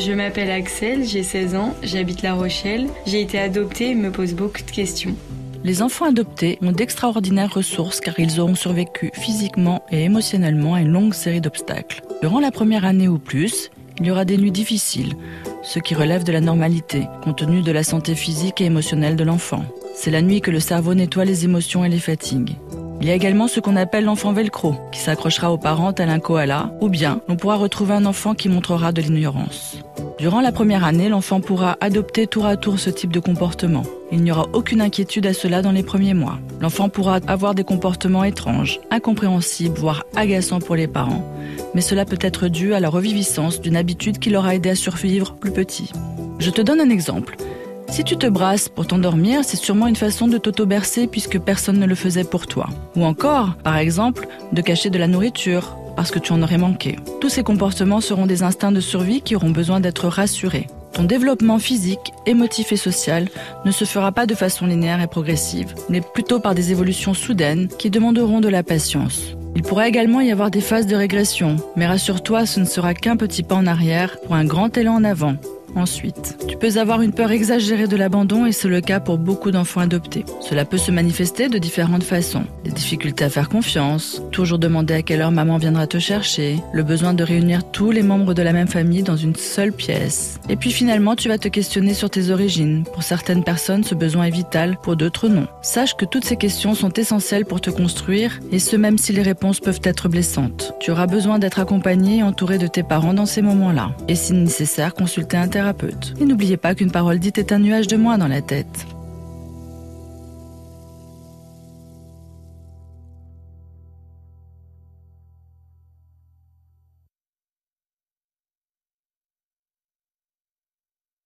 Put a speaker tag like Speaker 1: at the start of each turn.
Speaker 1: Je m'appelle Axel, j'ai 16 ans, j'habite La Rochelle. J'ai été adoptée et me pose beaucoup de questions.
Speaker 2: Les enfants adoptés ont d'extraordinaires ressources car ils auront survécu physiquement et émotionnellement à une longue série d'obstacles. Durant la première année ou plus, il y aura des nuits difficiles, ce qui relève de la normalité, compte tenu de la santé physique et émotionnelle de l'enfant. C'est la nuit que le cerveau nettoie les émotions et les fatigues. Il y a également ce qu'on appelle l'enfant velcro, qui s'accrochera aux parents tel un koala, ou bien on pourra retrouver un enfant qui montrera de l'ignorance. Durant la première année, l'enfant pourra adopter tour à tour ce type de comportement. Il n'y aura aucune inquiétude à cela dans les premiers mois. L'enfant pourra avoir des comportements étranges, incompréhensibles, voire agaçants pour les parents, mais cela peut être dû à la reviviscence d'une habitude qui l'aura aidé à survivre plus petit. Je te donne un exemple. Si tu te brasses pour t'endormir, c'est sûrement une façon de t'auto-bercer puisque personne ne le faisait pour toi. Ou encore, par exemple, de cacher de la nourriture parce que tu en aurais manqué. Tous ces comportements seront des instincts de survie qui auront besoin d'être rassurés. Ton développement physique, émotif et social ne se fera pas de façon linéaire et progressive, mais plutôt par des évolutions soudaines qui demanderont de la patience. Il pourrait également y avoir des phases de régression, mais rassure-toi, ce ne sera qu'un petit pas en arrière pour un grand élan en avant. Ensuite, tu peux avoir une peur exagérée de l'abandon et c'est le cas pour beaucoup d'enfants adoptés. Cela peut se manifester de différentes façons. Des difficultés à faire confiance, toujours demander à quelle heure maman viendra te chercher, le besoin de réunir tous les membres de la même famille dans une seule pièce. Et puis finalement, tu vas te questionner sur tes origines. Pour certaines personnes, ce besoin est vital, pour d'autres non. Sache que toutes ces questions sont essentielles pour te construire et ce même si les réponses peuvent être blessantes. Tu auras besoin d'être accompagné et entouré de tes parents dans ces moments-là. Et si nécessaire, consulter un et n'oubliez pas qu'une parole dite est un nuage de moins dans la tête.